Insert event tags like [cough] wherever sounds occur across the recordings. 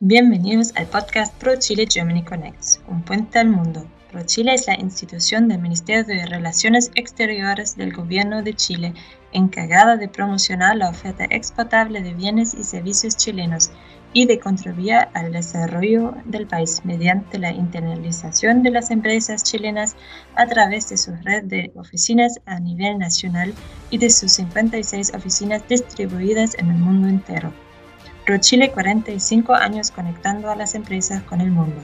Bienvenidos al podcast Pro Chile Germany Connects, un puente al mundo. Pro Chile es la institución del Ministerio de Relaciones Exteriores del Gobierno de Chile encargada de promocionar la oferta exportable de bienes y servicios chilenos y de contribuir al desarrollo del país mediante la internalización de las empresas chilenas a través de su red de oficinas a nivel nacional y de sus 56 oficinas distribuidas en el mundo entero. ProChile 45 años conectando a las empresas con el mundo.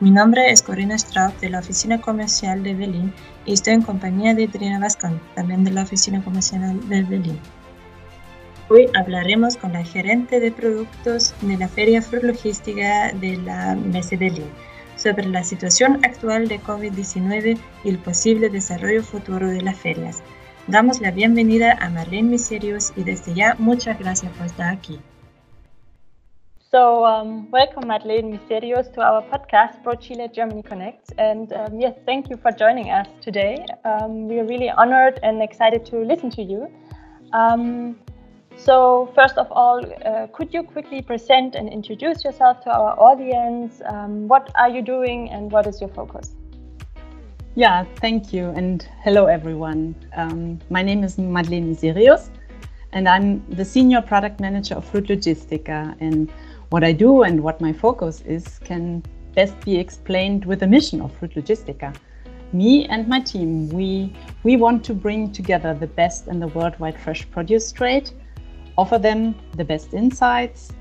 Mi nombre es Corina Straub de la Oficina Comercial de Berlín y estoy en compañía de Trina Vascon, también de la Oficina Comercial de Berlín. Hoy hablaremos con la gerente de productos de la Feria Fruit Logística de la Messe Berlín sobre la situación actual de COVID-19 y el posible desarrollo futuro de las ferias. Damos la bienvenida a Marlene Miserios y desde ya muchas gracias por estar aquí. So, um, welcome, Madeleine Misterios, to our podcast, Pro Chile Germany Connect. And um, yes, thank you for joining us today. Um, we are really honored and excited to listen to you. Um, so, first of all, uh, could you quickly present and introduce yourself to our audience? Um, what are you doing and what is your focus? Yeah, thank you. And hello, everyone. Um, my name is Madlen Miserius, and I'm the Senior Product Manager of Fruit Logistica. And what I do and what my focus is can best be explained with the mission of Fruit Logistica. Me and my team, we, we want to bring together the best in the worldwide fresh produce trade offer them the best insights,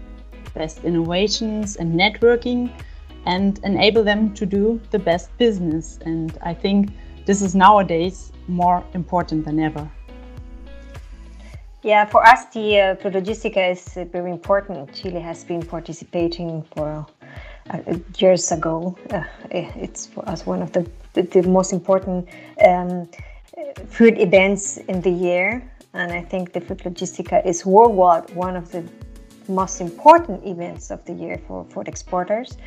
best innovations and networking, and enable them to do the best business. And I think this is nowadays more important than ever. Yeah, for us, the uh, Logistica is very important. Chile has been participating for uh, years ago. Uh, it's for us one of the, the, most important um, food events in the year and I think the Fruit Logistica is worldwide one of the most important events of the year for, the exporters.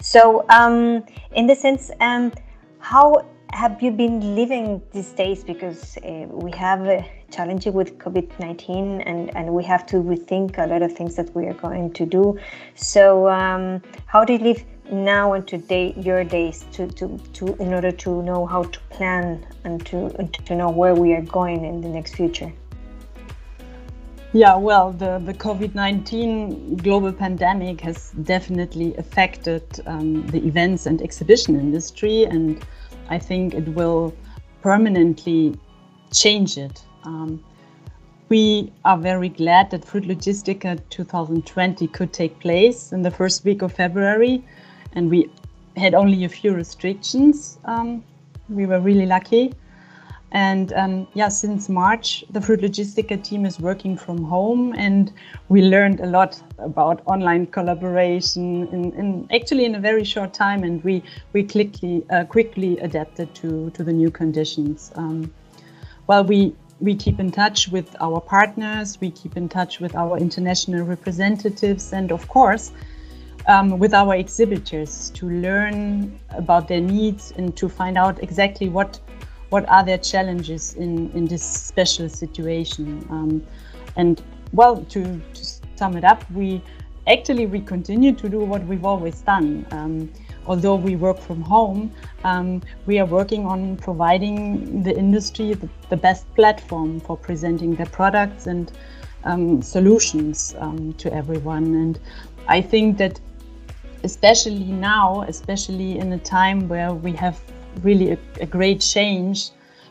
So, um, in the sense, um, how have you been living these days? Because uh, we have a challenge with COVID 19 and, and we have to rethink a lot of things that we are going to do. So, um, how do you live now and today, your days, to, to, to, in order to know how to plan and to, to know where we are going in the next future? Yeah, well, the, the COVID 19 global pandemic has definitely affected um, the events and exhibition industry, and I think it will permanently change it. Um, we are very glad that Fruit Logistica 2020 could take place in the first week of February, and we had only a few restrictions. Um, we were really lucky. And um, yeah, since March, the Fruit Logistica team is working from home, and we learned a lot about online collaboration in, in actually in a very short time, and we we quickly uh, quickly adapted to to the new conditions. Um, well, we we keep in touch with our partners, we keep in touch with our international representatives, and of course. Um, with our exhibitors to learn about their needs and to find out exactly what what are their challenges in, in this special situation. Um, and well, to, to sum it up, we actually we continue to do what we've always done. Um, although we work from home, um, we are working on providing the industry the, the, best platform for presenting their products and um, solutions um, to everyone. And I think that especially now, especially in a time where we have really a, a great change.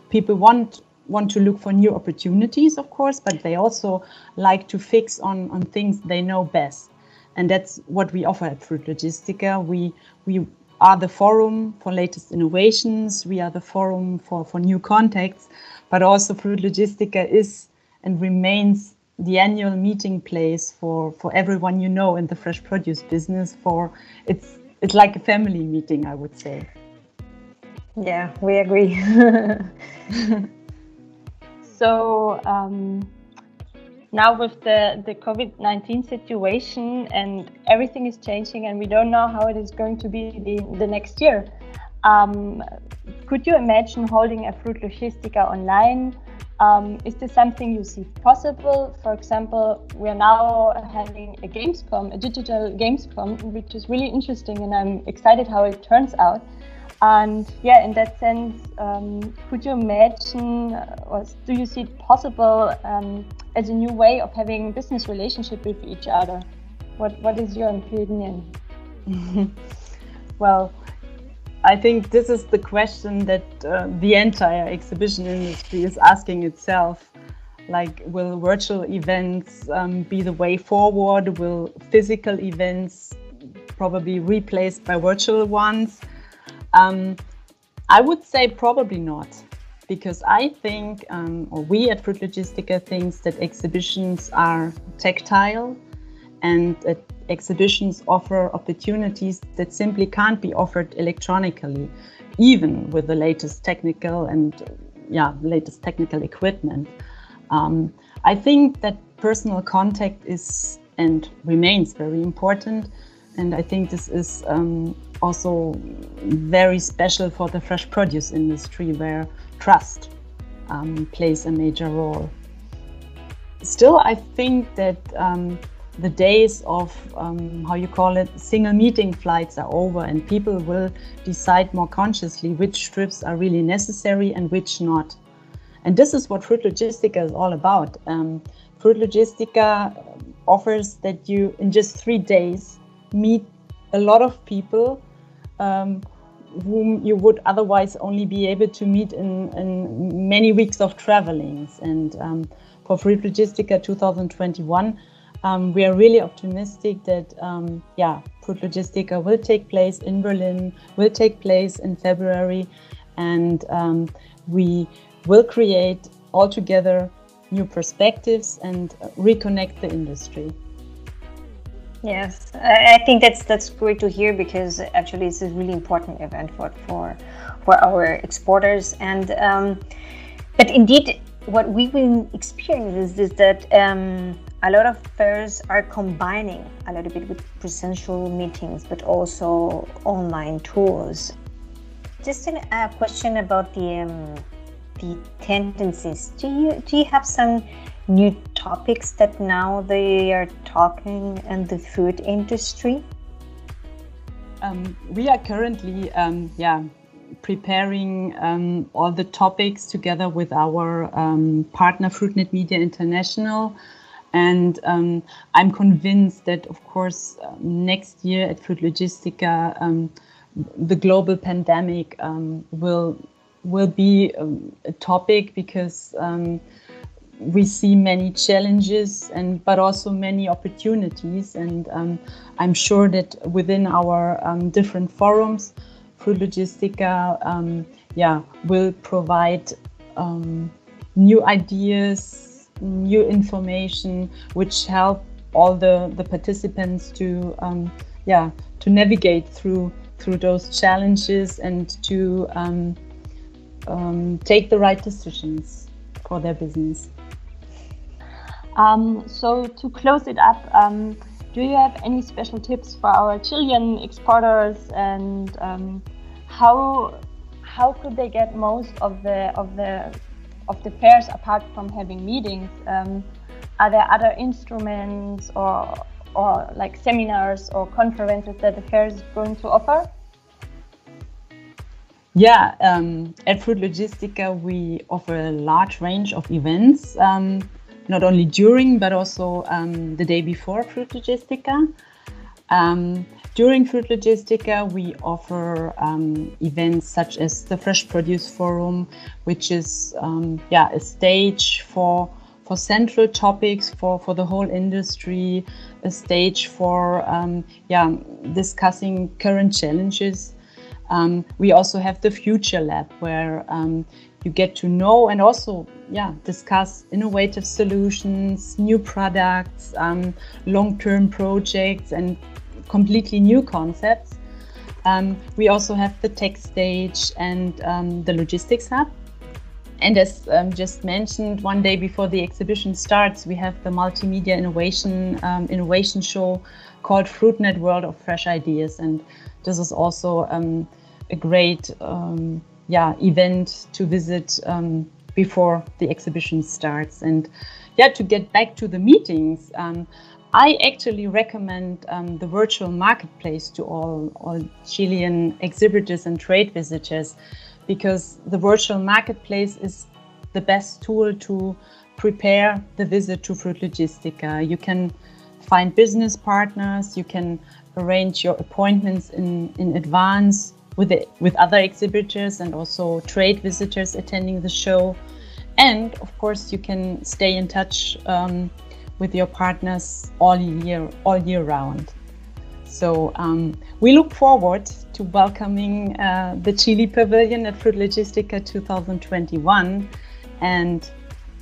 People want want to look for new opportunities, of course, but they also like to fix on, on things they know best. And that's what we offer at Fruit Logistica. We, we are the forum for latest innovations. We are the forum for, for new contacts, but also Fruit Logistica is and remains the annual meeting place for, for everyone you know in the fresh produce business. For it's, it's like a family meeting, I would say. Yeah, we agree. [laughs] so um, now with the, the COVID 19 situation and everything is changing, and we don't know how it is going to be the, the next year. Um, could you imagine holding a Fruit Logistica online? Um, is this something you see possible? For example, we are now having a Gamescom, a digital Gamescom, which is really interesting, and I'm excited how it turns out. And yeah, in that sense, um, could you imagine, uh, or do you see it possible um, as a new way of having business relationship with each other? What What is your opinion? [laughs] well, I think this is the question that uh, the entire exhibition industry is asking itself. Like, will virtual events um, be the way forward? Will physical events probably replaced by virtual ones? Um, I would say probably not, because I think, um, or we at Fruit Logistica thinks that exhibitions are tactile and that exhibitions offer opportunities that simply can't be offered electronically, even with the latest technical and yeah, latest technical equipment. Um, I think that personal contact is and remains very important. And I think this is um, also very special for the fresh produce industry, where trust um, plays a major role. Still, I think that um, the days of um, how you call it single meeting flights are over and people will decide more consciously which trips are really necessary and which not and this is what fruit logistica is all about um, fruit logistica offers that you in just three days meet a lot of people um, whom you would otherwise only be able to meet in, in many weeks of travelings and um, for fruit logistica 2021 um, we are really optimistic that um, yeah, Fruit Logistica will take place in Berlin, will take place in February, and um, we will create altogether new perspectives and reconnect the industry. Yes, I think that's that's great to hear because actually it's a really important event for for for our exporters and um, but indeed what we've been experiencing is that um, a lot of fairs are combining a little bit with presential meetings, but also online tools. Just a question about the um, the tendencies. Do you do you have some new topics that now they are talking in the food industry? Um, we are currently, um, yeah, preparing um, all the topics together with our um, partner Fruitnet Media International and um, I'm convinced that, of course, uh, next year at Fruit Logistica, um, the global pandemic um, will will be um, a topic because um, we see many challenges and but also many opportunities. And um, I'm sure that within our different forums, Fruit Logistica, yeah, will provide new ideas new information which help all the, the participants to um, yeah to navigate through through those challenges and to um, um, take the right decisions for their business. Um, so to close it up, um, do you have any special tips for our Chilean exporters and um, how how could they get most of the of the of the fairs apart from having meetings? Um, are there other instruments or or like seminars or conferences that the fair is going to offer? Yeah, um, at Fruit Logistica, we offer a large range of events, um, not only during but also um, the day before Fruit Logistica. Um, during Fruit Logistica, we offer um, events such as the Fresh Produce Forum, which is um, yeah a stage for for central topics for for the whole industry, a stage for um, yeah discussing current challenges. Um, we also have the Future Lab where you get to know and also yeah discuss innovative solutions, new products, um, long-term projects, and completely new concepts. Um, we also have the tech stage and um, the logistics hub. And as um, just mentioned, one day before the exhibition starts, we have the multimedia innovation um, innovation show called FruitNet World of Fresh Ideas, and this is also um, a great um, yeah event to visit before the exhibition starts. And yeah, to get back to the meetings, um, I actually recommend um, the virtual marketplace to all, all Chilean exhibitors and trade visitors because the virtual marketplace is the best tool to prepare the visit to Fruit Logistica. You can find business partners, you can arrange your appointments in, in advance with, the, with other exhibitors and also trade visitors attending the show. And of course, you can stay in touch um, with your partners all year, all year round. So um, we look forward to welcoming uh, the Chile Pavilion at Fruit Logistica 2021. And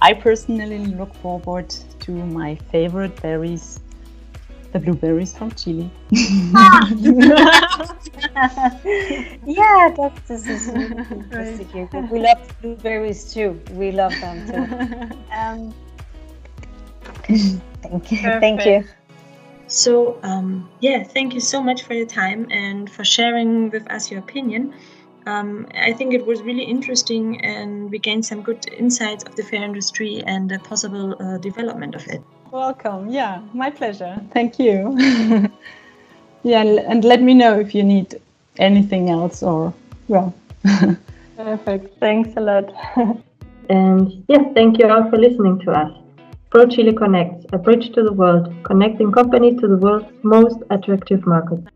I personally look forward to my favorite berries, the blueberries from Chile. Ah. [laughs] yeah, that's this is fantastic. We love blueberries too. We love them too. Um, thank you. Perfect. Thank you. So, um, yeah, thank you so much for your time and for sharing with us your opinion. Um, I think it was really interesting and we gained some good insights of the fair industry and the possible uh, development of it. Welcome. Yeah, my pleasure. Thank you. [laughs] yeah, and let me know if you need anything else or, well. [laughs] Perfect. Thanks a lot. [laughs] and yes, thank you all for listening to us. ProChile Connects, a bridge to the world, connecting companies to the world's most attractive markets.